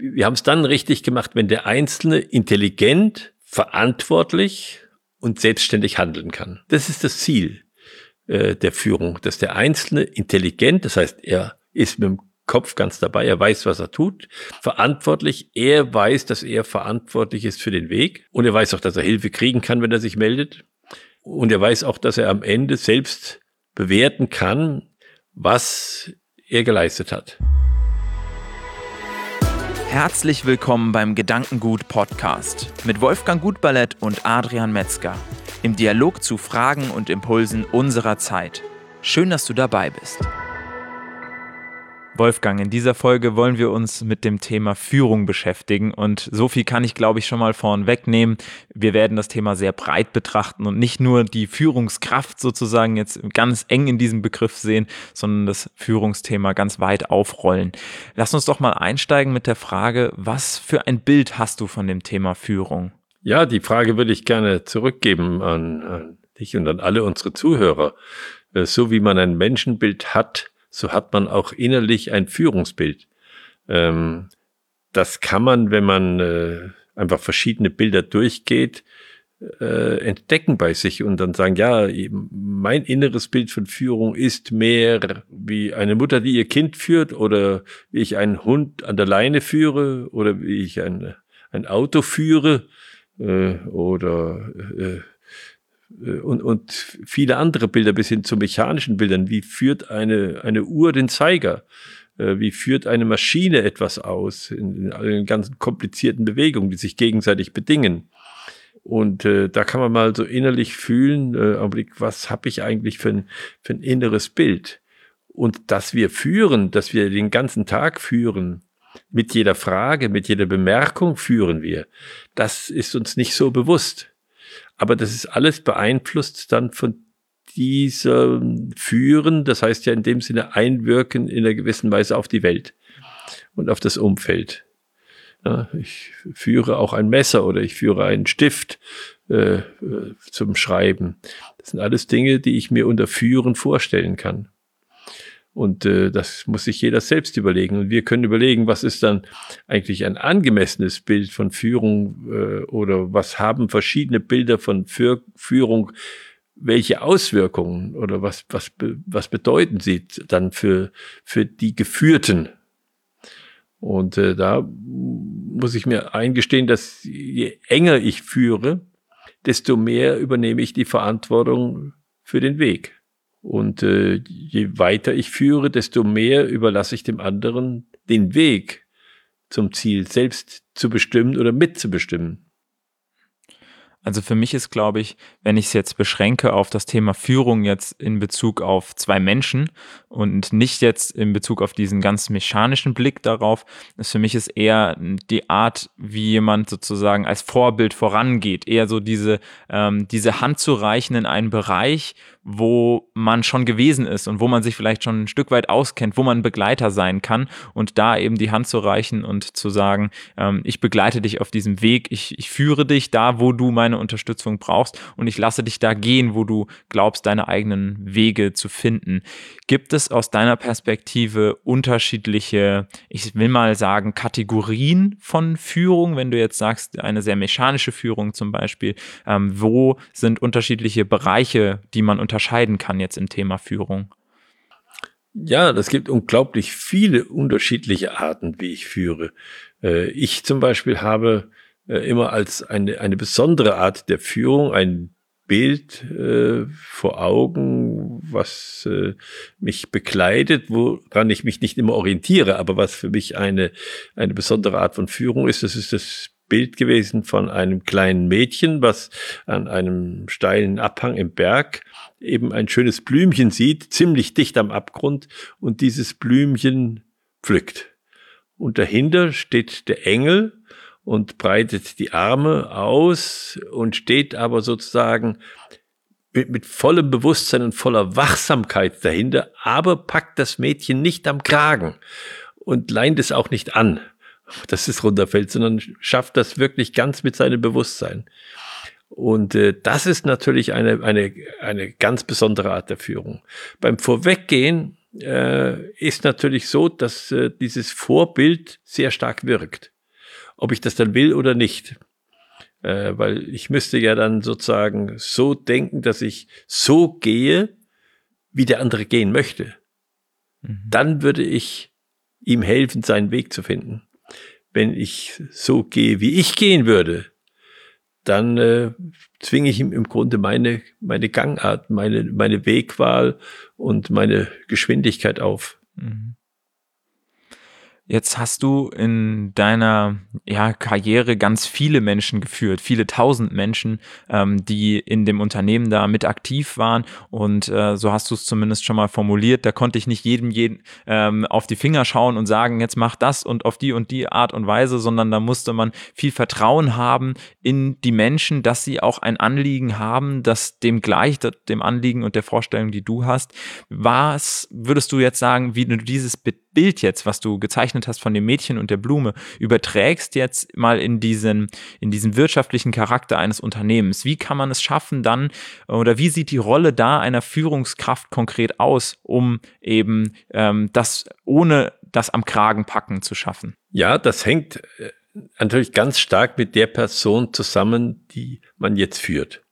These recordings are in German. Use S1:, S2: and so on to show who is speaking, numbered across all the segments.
S1: wir haben es dann richtig gemacht, wenn der Einzelne intelligent, verantwortlich und selbstständig handeln kann. Das ist das Ziel äh, der Führung, dass der Einzelne intelligent, das heißt, er ist mit dem Kopf ganz dabei, er weiß, was er tut, verantwortlich, er weiß, dass er verantwortlich ist für den Weg und er weiß auch, dass er Hilfe kriegen kann, wenn er sich meldet und er weiß auch, dass er am Ende selbst bewerten kann, was er geleistet hat.
S2: Herzlich willkommen beim Gedankengut Podcast mit Wolfgang Gutballett und Adrian Metzger im Dialog zu Fragen und Impulsen unserer Zeit. Schön, dass du dabei bist. Wolfgang, in dieser Folge wollen wir uns mit dem Thema Führung beschäftigen und so viel kann ich, glaube ich, schon mal vorn wegnehmen. Wir werden das Thema sehr breit betrachten und nicht nur die Führungskraft sozusagen jetzt ganz eng in diesem Begriff sehen, sondern das Führungsthema ganz weit aufrollen. Lass uns doch mal einsteigen mit der Frage, was für ein Bild hast du von dem Thema Führung?
S1: Ja, die Frage würde ich gerne zurückgeben an, an dich und an alle unsere Zuhörer. So wie man ein Menschenbild hat, so hat man auch innerlich ein Führungsbild. Ähm, das kann man, wenn man äh, einfach verschiedene Bilder durchgeht, äh, entdecken bei sich und dann sagen, ja, mein inneres Bild von Führung ist mehr wie eine Mutter, die ihr Kind führt oder wie ich einen Hund an der Leine führe oder wie ich ein, ein Auto führe äh, oder äh, und, und viele andere Bilder bis hin zu mechanischen Bildern. Wie führt eine, eine Uhr den Zeiger? Äh, wie führt eine Maschine etwas aus in, in allen ganzen komplizierten Bewegungen, die sich gegenseitig bedingen? Und äh, da kann man mal so innerlich fühlen, äh, was habe ich eigentlich für ein, für ein inneres Bild? Und dass wir führen, dass wir den ganzen Tag führen, mit jeder Frage, mit jeder Bemerkung führen wir, das ist uns nicht so bewusst. Aber das ist alles beeinflusst dann von diesem Führen, das heißt ja in dem Sinne einwirken in einer gewissen Weise auf die Welt und auf das Umfeld. Ja, ich führe auch ein Messer oder ich führe einen Stift äh, äh zum Schreiben. Das sind alles Dinge, die ich mir unter Führen vorstellen kann. Und äh, das muss sich jeder selbst überlegen. Und wir können überlegen, was ist dann eigentlich ein angemessenes Bild von Führung äh, oder was haben verschiedene Bilder von Für Führung, welche Auswirkungen oder was, was, was bedeuten sie dann für, für die Geführten. Und äh, da muss ich mir eingestehen, dass je enger ich führe, desto mehr übernehme ich die Verantwortung für den Weg. Und äh, je weiter ich führe, desto mehr überlasse ich dem anderen den Weg zum Ziel selbst zu bestimmen oder mitzubestimmen.
S2: Also für mich ist, glaube ich, wenn ich es jetzt beschränke auf das Thema Führung jetzt in Bezug auf zwei Menschen und nicht jetzt in Bezug auf diesen ganz mechanischen Blick darauf, ist für mich ist eher die Art, wie jemand sozusagen als Vorbild vorangeht, eher so diese, ähm, diese Hand zu reichen in einen Bereich, wo man schon gewesen ist und wo man sich vielleicht schon ein Stück weit auskennt, wo man Begleiter sein kann und da eben die Hand zu reichen und zu sagen, ähm, ich begleite dich auf diesem Weg, ich, ich führe dich da, wo du meine Unterstützung brauchst und ich lasse dich da gehen, wo du glaubst, deine eigenen Wege zu finden. Gibt es aus deiner Perspektive unterschiedliche, ich will mal sagen, Kategorien von Führung, wenn du jetzt sagst, eine sehr mechanische Führung zum Beispiel, ähm, wo sind unterschiedliche Bereiche, die man unterscheiden kann jetzt im Thema Führung?
S1: Ja, das gibt unglaublich viele unterschiedliche Arten, wie ich führe. Äh, ich zum Beispiel habe äh, immer als eine, eine besondere Art der Führung ein Bild äh, vor Augen, was äh, mich begleitet, woran ich mich nicht immer orientiere, aber was für mich eine, eine besondere Art von Führung ist. Das ist das Bild gewesen von einem kleinen Mädchen, was an einem steilen Abhang im Berg eben ein schönes Blümchen sieht, ziemlich dicht am Abgrund und dieses Blümchen pflückt. Und dahinter steht der Engel und breitet die Arme aus und steht aber sozusagen mit, mit vollem Bewusstsein und voller Wachsamkeit dahinter, aber packt das Mädchen nicht am Kragen und leint es auch nicht an, dass es runterfällt, sondern schafft das wirklich ganz mit seinem Bewusstsein. Und äh, das ist natürlich eine, eine, eine ganz besondere Art der Führung. Beim Vorweggehen äh, ist natürlich so, dass äh, dieses Vorbild sehr stark wirkt. Ob ich das dann will oder nicht. Äh, weil ich müsste ja dann sozusagen so denken, dass ich so gehe, wie der andere gehen möchte. Mhm. Dann würde ich ihm helfen, seinen Weg zu finden. Wenn ich so gehe, wie ich gehen würde, dann äh, zwinge ich ihm im Grunde meine, meine Gangart, meine, meine Wegwahl und meine Geschwindigkeit auf. Mhm.
S2: Jetzt hast du in deiner ja, Karriere ganz viele Menschen geführt, viele tausend Menschen, ähm, die in dem Unternehmen da mit aktiv waren. Und äh, so hast du es zumindest schon mal formuliert. Da konnte ich nicht jedem jeden ähm, auf die Finger schauen und sagen, jetzt mach das und auf die und die Art und Weise, sondern da musste man viel Vertrauen haben in die Menschen, dass sie auch ein Anliegen haben, das dem gleich dem Anliegen und der Vorstellung, die du hast. Was würdest du jetzt sagen, wie du dieses Bild jetzt, was du gezeichnet hast von dem Mädchen und der Blume, überträgst jetzt mal in diesen, in diesen wirtschaftlichen Charakter eines Unternehmens. Wie kann man es schaffen dann, oder wie sieht die Rolle da einer Führungskraft konkret aus, um eben ähm, das ohne das am Kragen packen zu schaffen?
S1: Ja, das hängt äh, natürlich ganz stark mit der Person zusammen, die man jetzt führt.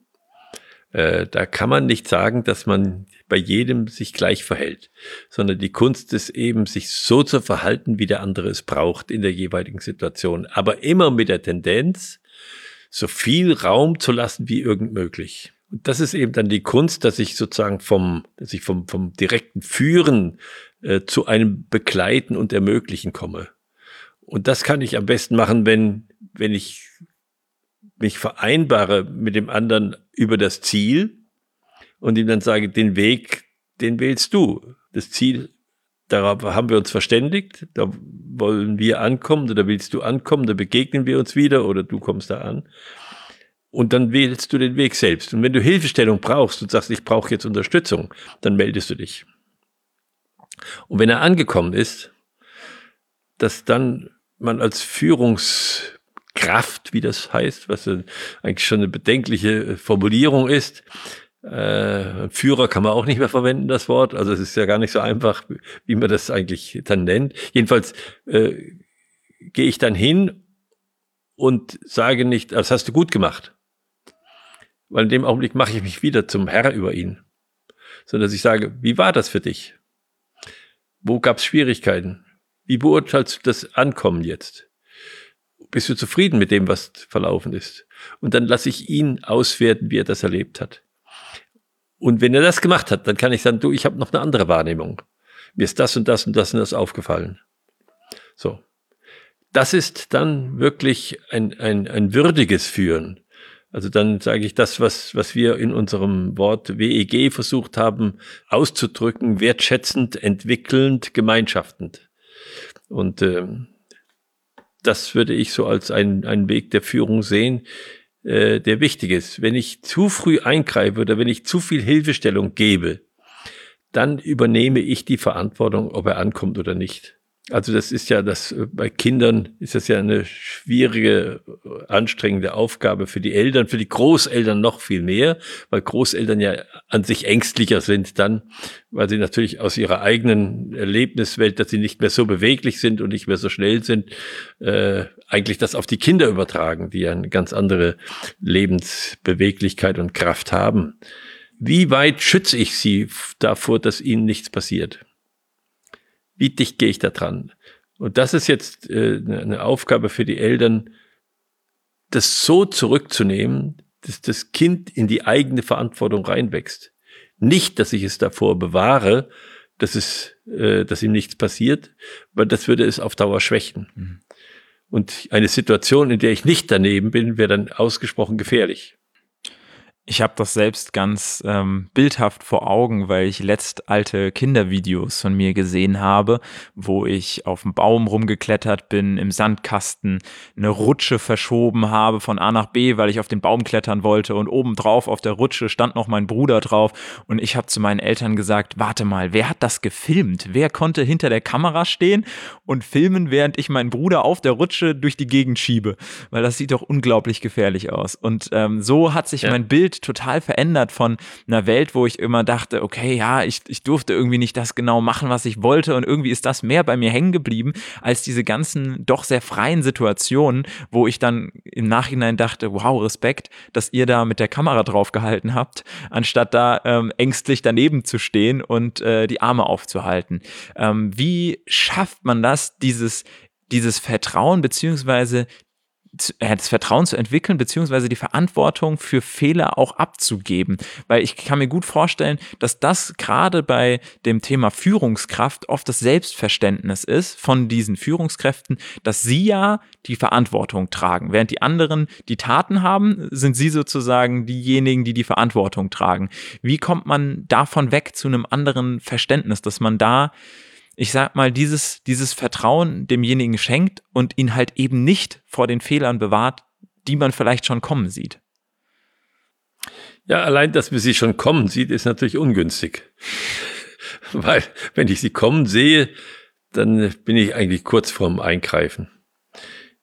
S1: Äh, da kann man nicht sagen, dass man bei jedem sich gleich verhält, sondern die Kunst ist eben, sich so zu verhalten, wie der andere es braucht in der jeweiligen Situation, aber immer mit der Tendenz, so viel Raum zu lassen wie irgend möglich. Und das ist eben dann die Kunst, dass ich sozusagen vom, dass ich vom, vom direkten Führen äh, zu einem Begleiten und Ermöglichen komme. Und das kann ich am besten machen, wenn, wenn ich mich vereinbare mit dem anderen über das Ziel und ihm dann sage, den Weg, den wählst du. Das Ziel, darauf haben wir uns verständigt, da wollen wir ankommen oder willst du ankommen, da begegnen wir uns wieder oder du kommst da an. Und dann wählst du den Weg selbst. Und wenn du Hilfestellung brauchst und sagst, ich brauche jetzt Unterstützung, dann meldest du dich. Und wenn er angekommen ist, dass dann man als Führungs Kraft, wie das heißt, was eigentlich schon eine bedenkliche Formulierung ist. Äh, Führer kann man auch nicht mehr verwenden, das Wort. Also es ist ja gar nicht so einfach, wie man das eigentlich dann nennt. Jedenfalls äh, gehe ich dann hin und sage nicht, das hast du gut gemacht. Weil in dem Augenblick mache ich mich wieder zum Herr über ihn. Sondern dass ich sage, wie war das für dich? Wo gab es Schwierigkeiten? Wie beurteilst du das Ankommen jetzt? Bist du zufrieden mit dem, was verlaufen ist? Und dann lasse ich ihn auswerten, wie er das erlebt hat. Und wenn er das gemacht hat, dann kann ich sagen, du, ich habe noch eine andere Wahrnehmung. Mir ist das und das und das und das aufgefallen. So. Das ist dann wirklich ein, ein, ein würdiges Führen. Also dann sage ich das, was, was wir in unserem Wort WEG versucht haben auszudrücken, wertschätzend, entwickelnd, gemeinschaftend. Und ähm, das würde ich so als einen, einen Weg der Führung sehen, äh, der wichtig ist. Wenn ich zu früh eingreife oder wenn ich zu viel Hilfestellung gebe, dann übernehme ich die Verantwortung, ob er ankommt oder nicht. Also das ist ja das, äh, bei Kindern ist das ja eine schwierige, äh, anstrengende Aufgabe für die Eltern, für die Großeltern noch viel mehr, weil Großeltern ja an sich ängstlicher sind dann, weil sie natürlich aus ihrer eigenen Erlebniswelt, dass sie nicht mehr so beweglich sind und nicht mehr so schnell sind, äh, eigentlich das auf die Kinder übertragen, die ja eine ganz andere Lebensbeweglichkeit und Kraft haben. Wie weit schütze ich sie davor, dass ihnen nichts passiert? Wie dicht gehe ich da dran? Und das ist jetzt äh, ne, eine Aufgabe für die Eltern, das so zurückzunehmen, dass das Kind in die eigene Verantwortung reinwächst. Nicht, dass ich es davor bewahre, dass es, äh, dass ihm nichts passiert, weil das würde es auf Dauer schwächen. Mhm. Und eine Situation, in der ich nicht daneben bin, wäre dann ausgesprochen gefährlich.
S2: Ich habe das selbst ganz ähm, bildhaft vor Augen, weil ich letzt alte Kindervideos von mir gesehen habe, wo ich auf dem Baum rumgeklettert bin, im Sandkasten eine Rutsche verschoben habe von A nach B, weil ich auf den Baum klettern wollte und obendrauf auf der Rutsche stand noch mein Bruder drauf und ich habe zu meinen Eltern gesagt, warte mal, wer hat das gefilmt? Wer konnte hinter der Kamera stehen und filmen, während ich meinen Bruder auf der Rutsche durch die Gegend schiebe? Weil das sieht doch unglaublich gefährlich aus. Und ähm, so hat sich ja. mein Bild Total verändert von einer Welt, wo ich immer dachte, okay, ja, ich, ich durfte irgendwie nicht das genau machen, was ich wollte und irgendwie ist das mehr bei mir hängen geblieben als diese ganzen doch sehr freien Situationen, wo ich dann im Nachhinein dachte, wow, Respekt, dass ihr da mit der Kamera drauf gehalten habt, anstatt da ähm, ängstlich daneben zu stehen und äh, die Arme aufzuhalten. Ähm, wie schafft man das, dieses dieses Vertrauen beziehungsweise das Vertrauen zu entwickeln, beziehungsweise die Verantwortung für Fehler auch abzugeben. Weil ich kann mir gut vorstellen, dass das gerade bei dem Thema Führungskraft oft das Selbstverständnis ist von diesen Führungskräften, dass sie ja die Verantwortung tragen. Während die anderen die Taten haben, sind sie sozusagen diejenigen, die die Verantwortung tragen. Wie kommt man davon weg zu einem anderen Verständnis, dass man da ich sag mal, dieses, dieses Vertrauen demjenigen schenkt und ihn halt eben nicht vor den Fehlern bewahrt, die man vielleicht schon kommen sieht.
S1: Ja, allein, dass man sie schon kommen sieht, ist natürlich ungünstig. Weil, wenn ich sie kommen sehe, dann bin ich eigentlich kurz vorm Eingreifen.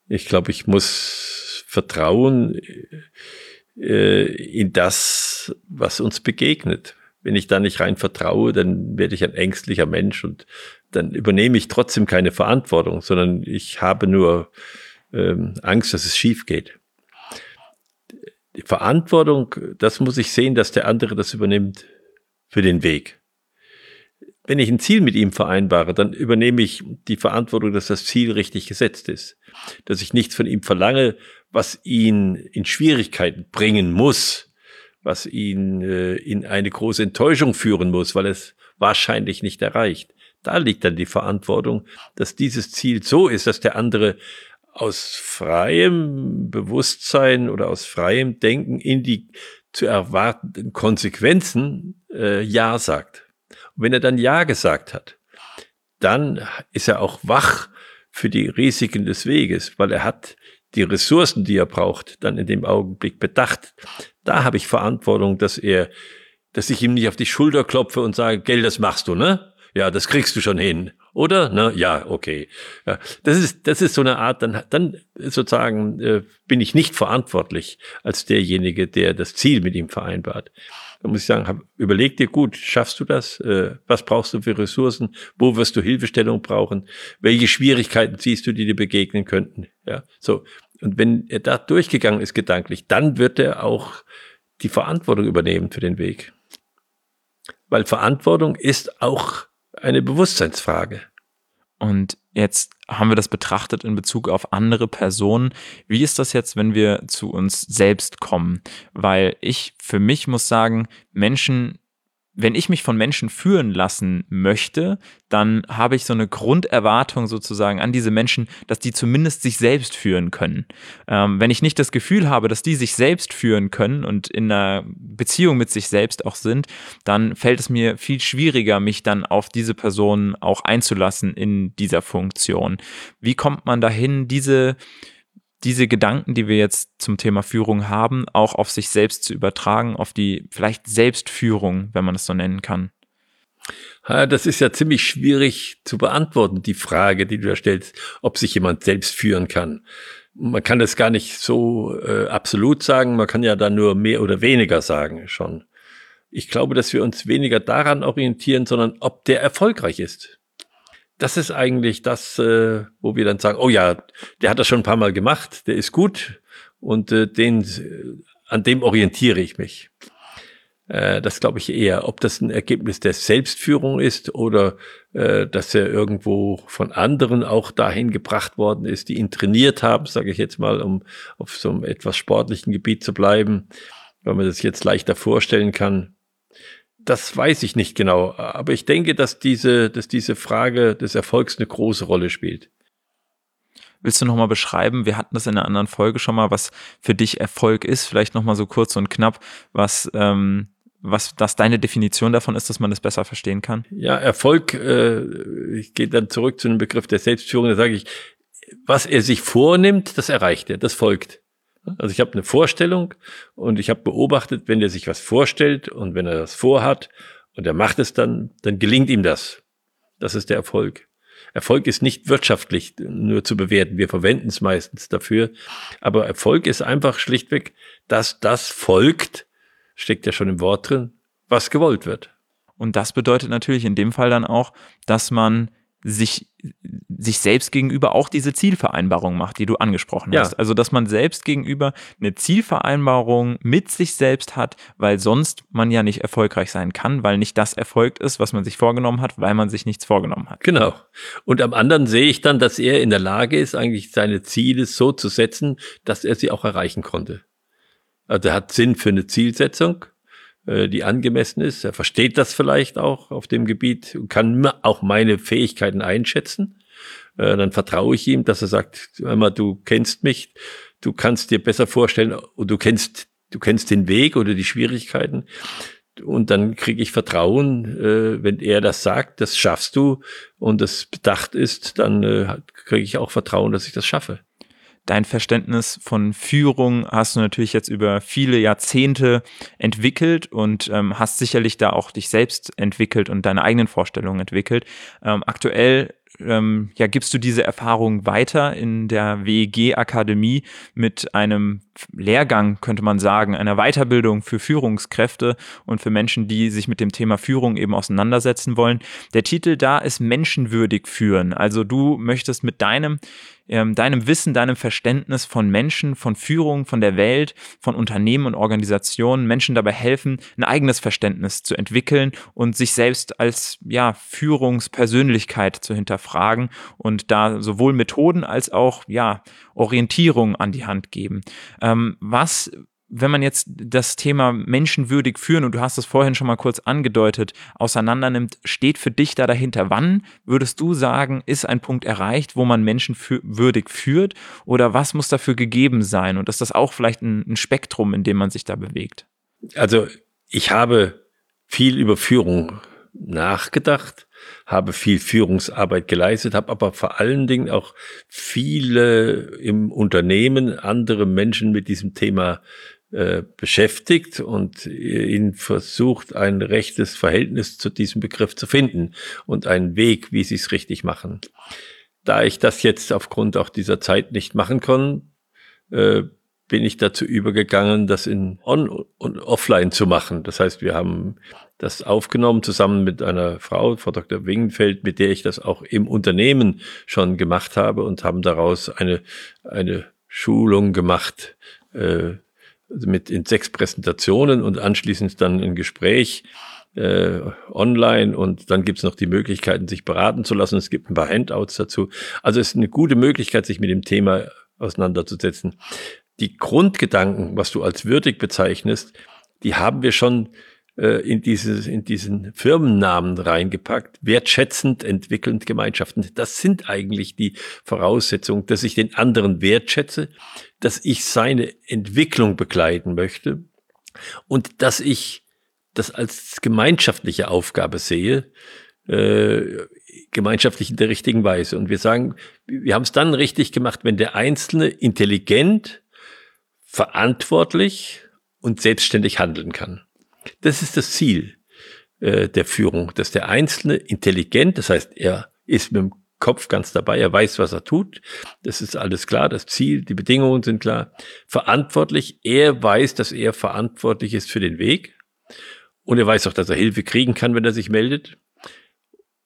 S1: Ich glaube, ich muss vertrauen äh, in das, was uns begegnet. Wenn ich da nicht rein vertraue, dann werde ich ein ängstlicher Mensch und dann übernehme ich trotzdem keine Verantwortung, sondern ich habe nur ähm, Angst, dass es schief geht. Die Verantwortung, das muss ich sehen, dass der andere das übernimmt für den Weg. Wenn ich ein Ziel mit ihm vereinbare, dann übernehme ich die Verantwortung, dass das Ziel richtig gesetzt ist. Dass ich nichts von ihm verlange, was ihn in Schwierigkeiten bringen muss, was ihn äh, in eine große Enttäuschung führen muss, weil es wahrscheinlich nicht erreicht. Da liegt dann die Verantwortung, dass dieses Ziel so ist, dass der andere aus freiem Bewusstsein oder aus freiem Denken in die zu erwartenden Konsequenzen äh, Ja sagt. Und wenn er dann Ja gesagt hat, dann ist er auch wach für die Risiken des Weges, weil er hat die Ressourcen, die er braucht, dann in dem Augenblick bedacht. Da habe ich Verantwortung, dass er, dass ich ihm nicht auf die Schulter klopfe und sage, Gell, das machst du, ne? Ja, das kriegst du schon hin. Oder? Ne? Ja, okay. Ja, das ist, das ist so eine Art, dann, dann sozusagen äh, bin ich nicht verantwortlich als derjenige, der das Ziel mit ihm vereinbart. Da muss ich sagen, hab, überleg dir gut, schaffst du das? Äh, was brauchst du für Ressourcen? Wo wirst du Hilfestellung brauchen? Welche Schwierigkeiten siehst du, die dir begegnen könnten? Ja, so. Und wenn er da durchgegangen ist gedanklich, dann wird er auch die Verantwortung übernehmen für den Weg. Weil Verantwortung ist auch eine Bewusstseinsfrage.
S2: Und jetzt haben wir das betrachtet in Bezug auf andere Personen. Wie ist das jetzt, wenn wir zu uns selbst kommen? Weil ich für mich muss sagen, Menschen wenn ich mich von Menschen führen lassen möchte, dann habe ich so eine Grunderwartung sozusagen an diese Menschen, dass die zumindest sich selbst führen können. Ähm, wenn ich nicht das Gefühl habe, dass die sich selbst führen können und in einer Beziehung mit sich selbst auch sind, dann fällt es mir viel schwieriger, mich dann auf diese Person auch einzulassen in dieser Funktion. Wie kommt man dahin, diese diese Gedanken, die wir jetzt zum Thema Führung haben, auch auf sich selbst zu übertragen, auf die vielleicht Selbstführung, wenn man es so nennen kann?
S1: Das ist ja ziemlich schwierig zu beantworten, die Frage, die du da stellst, ob sich jemand selbst führen kann. Man kann das gar nicht so äh, absolut sagen, man kann ja da nur mehr oder weniger sagen schon. Ich glaube, dass wir uns weniger daran orientieren, sondern ob der erfolgreich ist das ist eigentlich das, äh, wo wir dann sagen, oh ja, der hat das schon ein paar Mal gemacht, der ist gut und äh, den, äh, an dem orientiere ich mich. Äh, das glaube ich eher, ob das ein Ergebnis der Selbstführung ist oder äh, dass er irgendwo von anderen auch dahin gebracht worden ist, die ihn trainiert haben, sage ich jetzt mal, um auf so einem etwas sportlichen Gebiet zu bleiben, weil man das jetzt leichter vorstellen kann. Das weiß ich nicht genau, aber ich denke, dass diese, dass diese Frage des Erfolgs eine große Rolle spielt.
S2: Willst du nochmal beschreiben, wir hatten das in einer anderen Folge schon mal, was für dich Erfolg ist, vielleicht nochmal so kurz und knapp, was, ähm, was das deine Definition davon ist, dass man das besser verstehen kann?
S1: Ja, Erfolg, äh, ich gehe dann zurück zu dem Begriff der Selbstführung, da sage ich, was er sich vornimmt, das erreicht er, das folgt. Also ich habe eine Vorstellung und ich habe beobachtet, wenn er sich was vorstellt und wenn er das vorhat und er macht es dann, dann gelingt ihm das. Das ist der Erfolg. Erfolg ist nicht wirtschaftlich nur zu bewerten. Wir verwenden es meistens dafür. Aber Erfolg ist einfach schlichtweg, dass das folgt, steckt ja schon im Wort drin, was gewollt wird.
S2: Und das bedeutet natürlich in dem Fall dann auch, dass man sich, sich selbst gegenüber auch diese Zielvereinbarung macht, die du angesprochen ja. hast. Also, dass man selbst gegenüber eine Zielvereinbarung mit sich selbst hat, weil sonst man ja nicht erfolgreich sein kann, weil nicht das erfolgt ist, was man sich vorgenommen hat, weil man sich nichts vorgenommen hat.
S1: Genau. Und am anderen sehe ich dann, dass er in der Lage ist, eigentlich seine Ziele so zu setzen, dass er sie auch erreichen konnte. Also er hat Sinn für eine Zielsetzung die angemessen ist. Er versteht das vielleicht auch auf dem Gebiet und kann auch meine Fähigkeiten einschätzen. Äh, dann vertraue ich ihm, dass er sagt, einmal, du kennst mich, du kannst dir besser vorstellen und du kennst, du kennst den Weg oder die Schwierigkeiten. Und dann kriege ich Vertrauen, äh, wenn er das sagt, das schaffst du und das bedacht ist, dann kriege ich auch Vertrauen, dass ich das schaffe.
S2: Dein Verständnis von Führung hast du natürlich jetzt über viele Jahrzehnte entwickelt und ähm, hast sicherlich da auch dich selbst entwickelt und deine eigenen Vorstellungen entwickelt. Ähm, aktuell ähm, ja, gibst du diese Erfahrung weiter in der WEG-Akademie mit einem Lehrgang, könnte man sagen, einer Weiterbildung für Führungskräfte und für Menschen, die sich mit dem Thema Führung eben auseinandersetzen wollen. Der Titel da ist Menschenwürdig führen. Also du möchtest mit deinem ähm, deinem Wissen, deinem Verständnis von Menschen, von Führung, von der Welt, von Unternehmen und Organisationen Menschen dabei helfen, ein eigenes Verständnis zu entwickeln und sich selbst als ja, Führungspersönlichkeit zu hinterfragen und da sowohl Methoden als auch ja, Orientierung an die Hand geben. Ähm, was wenn man jetzt das Thema menschenwürdig führen, und du hast es vorhin schon mal kurz angedeutet, auseinandernimmt, steht für dich da dahinter? Wann würdest du sagen, ist ein Punkt erreicht, wo man menschenwürdig führt? Oder was muss dafür gegeben sein? Und ist das auch vielleicht ein, ein Spektrum, in dem man sich da bewegt?
S1: Also ich habe viel über Führung nachgedacht, habe viel Führungsarbeit geleistet, habe aber vor allen Dingen auch viele im Unternehmen andere Menschen mit diesem Thema äh, beschäftigt und ihn versucht, ein rechtes Verhältnis zu diesem Begriff zu finden und einen Weg, wie sie es richtig machen. Da ich das jetzt aufgrund auch dieser Zeit nicht machen kann, äh, bin ich dazu übergegangen, das in on und offline zu machen. Das heißt, wir haben das aufgenommen zusammen mit einer Frau, Frau Dr. Wingenfeld, mit der ich das auch im Unternehmen schon gemacht habe und haben daraus eine, eine Schulung gemacht, äh, mit in sechs Präsentationen und anschließend dann ein Gespräch äh, online und dann gibt's noch die Möglichkeiten, sich beraten zu lassen. Es gibt ein paar Handouts dazu. Also es ist eine gute Möglichkeit, sich mit dem Thema auseinanderzusetzen. Die Grundgedanken, was du als würdig bezeichnest, die haben wir schon äh, in, dieses, in diesen Firmennamen reingepackt. Wertschätzend, entwickelnd, Gemeinschaften. Das sind eigentlich die Voraussetzungen, dass ich den anderen wertschätze, dass ich seine Entwicklung begleiten möchte und dass ich das als gemeinschaftliche Aufgabe sehe, äh, gemeinschaftlich in der richtigen Weise. Und wir sagen, wir haben es dann richtig gemacht, wenn der Einzelne intelligent, verantwortlich und selbstständig handeln kann. Das ist das Ziel äh, der Führung, dass der Einzelne intelligent, das heißt, er ist mit dem Kopf ganz dabei, er weiß, was er tut. Das ist alles klar, das Ziel, die Bedingungen sind klar. Verantwortlich, er weiß, dass er verantwortlich ist für den Weg. Und er weiß auch, dass er Hilfe kriegen kann, wenn er sich meldet.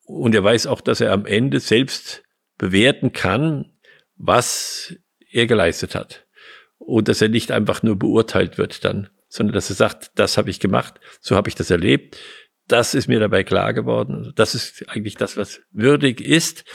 S1: Und er weiß auch, dass er am Ende selbst bewerten kann, was er geleistet hat. Und dass er nicht einfach nur beurteilt wird dann sondern dass er sagt, das habe ich gemacht, so habe ich das erlebt, das ist mir dabei klar geworden. Das ist eigentlich das, was würdig ist,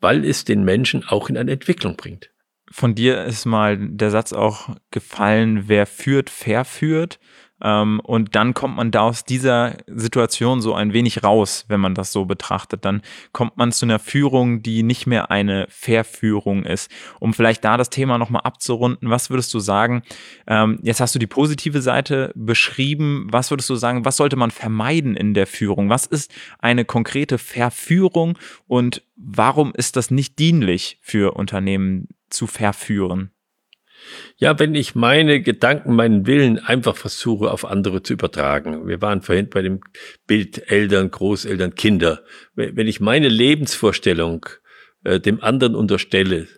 S1: weil es den Menschen auch in eine Entwicklung bringt.
S2: Von dir ist mal der Satz auch gefallen, wer führt, verführt. Ähm, und dann kommt man da aus dieser Situation so ein wenig raus, wenn man das so betrachtet. Dann kommt man zu einer Führung, die nicht mehr eine Verführung ist. Um vielleicht da das Thema nochmal abzurunden, was würdest du sagen? Ähm, jetzt hast du die positive Seite beschrieben. Was würdest du sagen, was sollte man vermeiden in der Führung? Was ist eine konkrete Verführung und warum ist das nicht dienlich für Unternehmen zu verführen?
S1: Ja, wenn ich meine Gedanken, meinen Willen einfach versuche, auf andere zu übertragen. Wir waren vorhin bei dem Bild Eltern, Großeltern, Kinder. Wenn ich meine Lebensvorstellung äh, dem anderen unterstelle,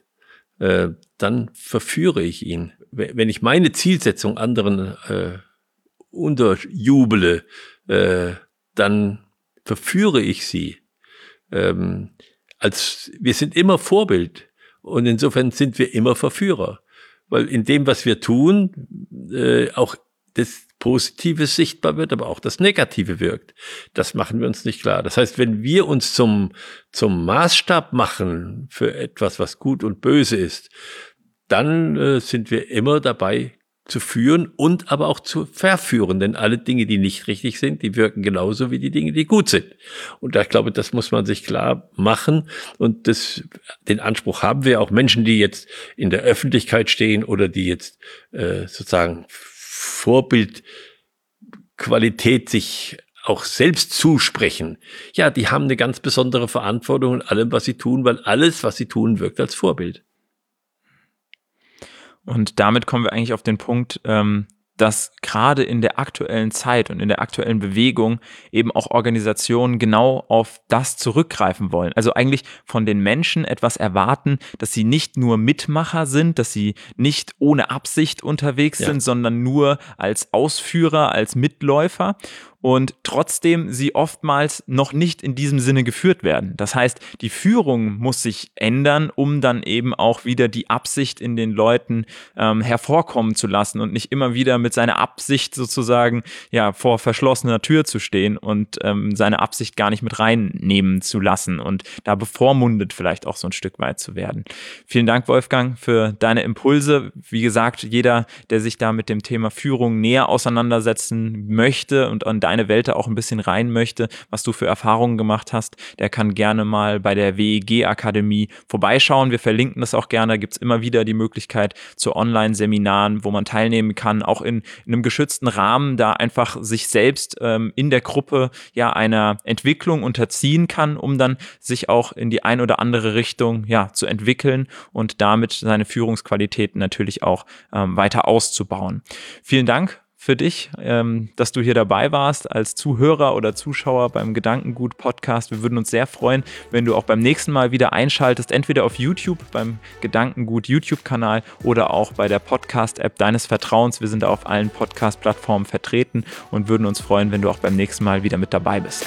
S1: äh, dann verführe ich ihn. Wenn ich meine Zielsetzung anderen äh, unterjubele, äh, dann verführe ich sie. Ähm, als wir sind immer Vorbild und insofern sind wir immer Verführer, weil in dem, was wir tun, äh, auch das Positive sichtbar wird, aber auch das Negative wirkt. Das machen wir uns nicht klar. Das heißt, wenn wir uns zum, zum Maßstab machen für etwas, was gut und böse ist, dann äh, sind wir immer dabei zu führen und aber auch zu verführen. Denn alle Dinge, die nicht richtig sind, die wirken genauso wie die Dinge, die gut sind. Und da glaube, das muss man sich klar machen. Und das, den Anspruch haben wir auch Menschen, die jetzt in der Öffentlichkeit stehen oder die jetzt äh, sozusagen Vorbildqualität sich auch selbst zusprechen. Ja, die haben eine ganz besondere Verantwortung in allem, was sie tun, weil alles, was sie tun, wirkt als Vorbild.
S2: Und damit kommen wir eigentlich auf den Punkt, ähm, dass gerade in der aktuellen Zeit und in der aktuellen Bewegung eben auch Organisationen genau auf das zurückgreifen wollen. Also eigentlich von den Menschen etwas erwarten, dass sie nicht nur Mitmacher sind, dass sie nicht ohne Absicht unterwegs ja. sind, sondern nur als Ausführer, als Mitläufer und trotzdem sie oftmals noch nicht in diesem Sinne geführt werden. Das heißt, die Führung muss sich ändern, um dann eben auch wieder die Absicht in den Leuten ähm, hervorkommen zu lassen und nicht immer wieder mit seiner Absicht sozusagen ja vor verschlossener Tür zu stehen und ähm, seine Absicht gar nicht mit reinnehmen zu lassen und da bevormundet vielleicht auch so ein Stück weit zu werden. Vielen Dank, Wolfgang, für deine Impulse. Wie gesagt, jeder, der sich da mit dem Thema Führung näher auseinandersetzen möchte und an deine Welt auch ein bisschen rein möchte, was du für Erfahrungen gemacht hast, der kann gerne mal bei der WEG Akademie vorbeischauen. Wir verlinken das auch gerne. Da gibt es immer wieder die Möglichkeit zu Online-Seminaren, wo man teilnehmen kann, auch in, in, einem geschützten Rahmen, da einfach sich selbst ähm, in der Gruppe ja einer Entwicklung unterziehen kann, um dann sich auch in die ein oder andere Richtung ja zu entwickeln und damit seine Führungsqualitäten natürlich auch ähm, weiter auszubauen. Vielen Dank für dich, ähm, dass du hier dabei warst als Zuhörer oder Zuschauer beim Gedankengut Podcast. Wir würden uns sehr freuen, wenn du auch beim nächsten Mal wieder einschaltest, entweder auf YouTube beim Gedankengut YouTube-Kanal oder auch bei der Podcast-App deines Vertrauens. Wir sind auf allen Podcast-Plattformen vertreten und würden uns freuen, wenn du auch beim nächsten Mal wieder mit dabei bist.